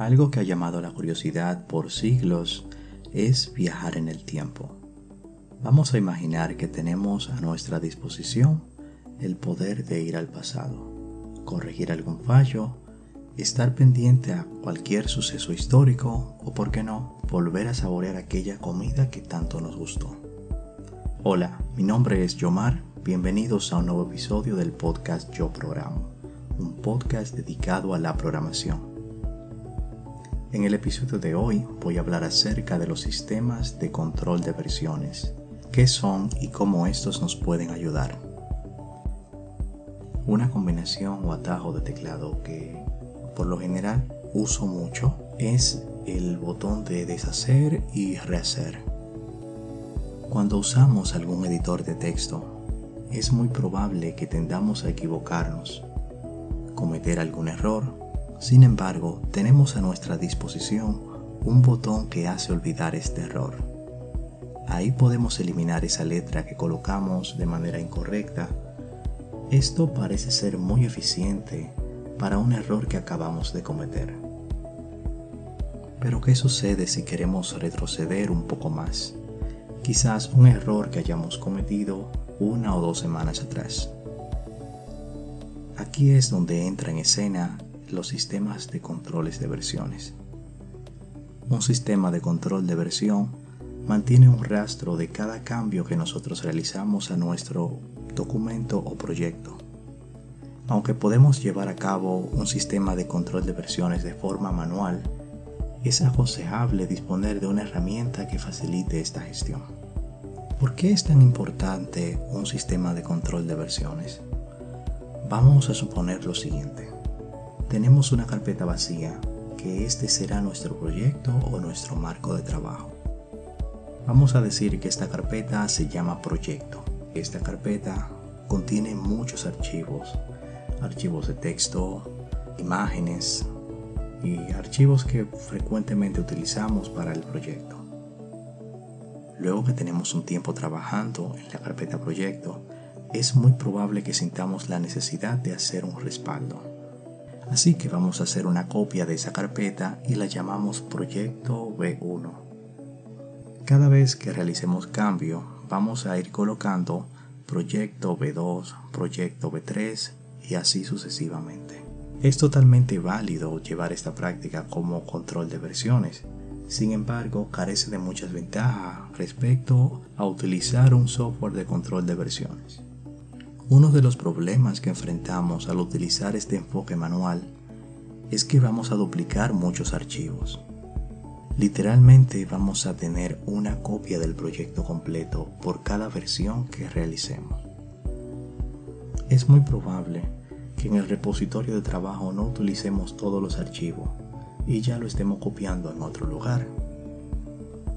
Algo que ha llamado la curiosidad por siglos es viajar en el tiempo. Vamos a imaginar que tenemos a nuestra disposición el poder de ir al pasado, corregir algún fallo, estar pendiente a cualquier suceso histórico o, por qué no, volver a saborear aquella comida que tanto nos gustó. Hola, mi nombre es Yomar, bienvenidos a un nuevo episodio del podcast Yo Programo, un podcast dedicado a la programación. En el episodio de hoy voy a hablar acerca de los sistemas de control de versiones, qué son y cómo estos nos pueden ayudar. Una combinación o atajo de teclado que por lo general uso mucho es el botón de deshacer y rehacer. Cuando usamos algún editor de texto, es muy probable que tendamos a equivocarnos, cometer algún error sin embargo, tenemos a nuestra disposición un botón que hace olvidar este error. Ahí podemos eliminar esa letra que colocamos de manera incorrecta. Esto parece ser muy eficiente para un error que acabamos de cometer. Pero ¿qué sucede si queremos retroceder un poco más? Quizás un error que hayamos cometido una o dos semanas atrás. Aquí es donde entra en escena los sistemas de controles de versiones. Un sistema de control de versión mantiene un rastro de cada cambio que nosotros realizamos a nuestro documento o proyecto. Aunque podemos llevar a cabo un sistema de control de versiones de forma manual, es aconsejable disponer de una herramienta que facilite esta gestión. ¿Por qué es tan importante un sistema de control de versiones? Vamos a suponer lo siguiente tenemos una carpeta vacía, que este será nuestro proyecto o nuestro marco de trabajo. Vamos a decir que esta carpeta se llama proyecto. Esta carpeta contiene muchos archivos, archivos de texto, imágenes y archivos que frecuentemente utilizamos para el proyecto. Luego que tenemos un tiempo trabajando en la carpeta proyecto, es muy probable que sintamos la necesidad de hacer un respaldo Así que vamos a hacer una copia de esa carpeta y la llamamos proyecto B1. Cada vez que realicemos cambio, vamos a ir colocando proyecto B2, proyecto B3 y así sucesivamente. Es totalmente válido llevar esta práctica como control de versiones. Sin embargo, carece de muchas ventajas respecto a utilizar un software de control de versiones. Uno de los problemas que enfrentamos al utilizar este enfoque manual es que vamos a duplicar muchos archivos. Literalmente vamos a tener una copia del proyecto completo por cada versión que realicemos. Es muy probable que en el repositorio de trabajo no utilicemos todos los archivos y ya lo estemos copiando en otro lugar.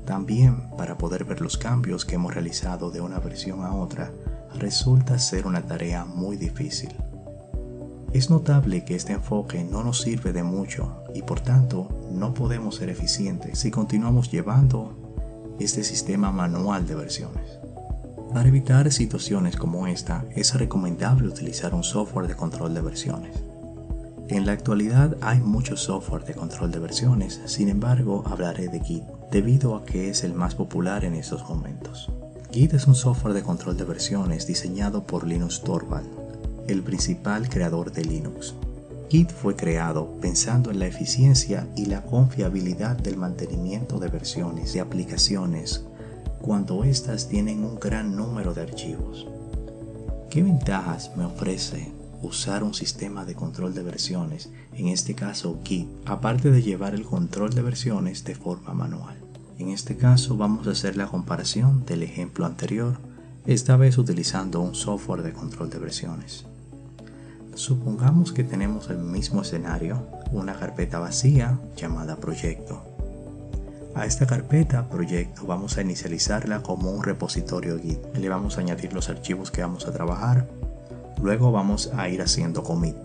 También para poder ver los cambios que hemos realizado de una versión a otra, resulta ser una tarea muy difícil. Es notable que este enfoque no nos sirve de mucho y por tanto no podemos ser eficientes si continuamos llevando este sistema manual de versiones. Para evitar situaciones como esta es recomendable utilizar un software de control de versiones. En la actualidad hay muchos software de control de versiones, sin embargo hablaré de Git debido a que es el más popular en estos momentos. Git es un software de control de versiones diseñado por Linus Torvald, el principal creador de Linux. Git fue creado pensando en la eficiencia y la confiabilidad del mantenimiento de versiones de aplicaciones cuando éstas tienen un gran número de archivos. ¿Qué ventajas me ofrece usar un sistema de control de versiones, en este caso Git, aparte de llevar el control de versiones de forma manual? En este caso vamos a hacer la comparación del ejemplo anterior, esta vez utilizando un software de control de versiones. Supongamos que tenemos el mismo escenario, una carpeta vacía llamada proyecto. A esta carpeta proyecto vamos a inicializarla como un repositorio Git. Le vamos a añadir los archivos que vamos a trabajar. Luego vamos a ir haciendo commit.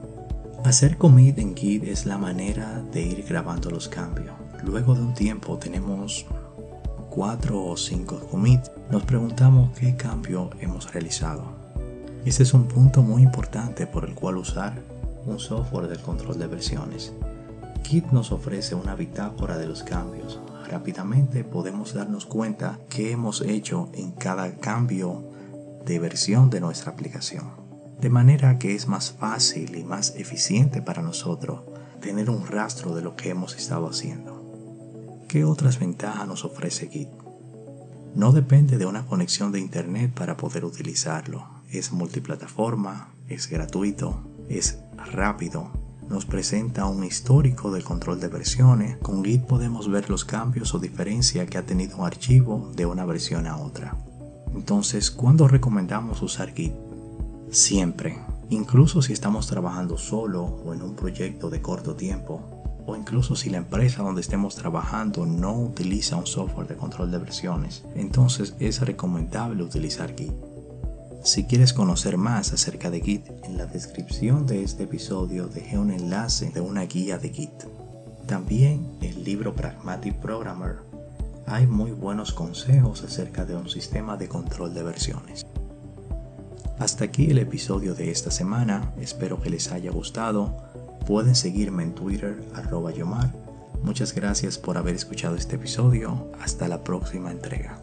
Hacer commit en Git es la manera de ir grabando los cambios. Luego de un tiempo tenemos cuatro o cinco commits, nos preguntamos qué cambio hemos realizado. Ese es un punto muy importante por el cual usar un software de control de versiones. Git nos ofrece una bitácora de los cambios. Rápidamente podemos darnos cuenta qué hemos hecho en cada cambio de versión de nuestra aplicación. De manera que es más fácil y más eficiente para nosotros tener un rastro de lo que hemos estado haciendo. ¿Qué otras ventajas nos ofrece Git? No depende de una conexión de Internet para poder utilizarlo. Es multiplataforma, es gratuito, es rápido, nos presenta un histórico del control de versiones. Con Git podemos ver los cambios o diferencias que ha tenido un archivo de una versión a otra. Entonces, ¿cuándo recomendamos usar Git? Siempre. Incluso si estamos trabajando solo o en un proyecto de corto tiempo, o incluso si la empresa donde estemos trabajando no utiliza un software de control de versiones, entonces es recomendable utilizar Git. Si quieres conocer más acerca de Git, en la descripción de este episodio dejé un enlace de una guía de Git. También el libro Pragmatic Programmer. Hay muy buenos consejos acerca de un sistema de control de versiones. Hasta aquí el episodio de esta semana, espero que les haya gustado. Pueden seguirme en Twitter arroba Yomar. Muchas gracias por haber escuchado este episodio. Hasta la próxima entrega.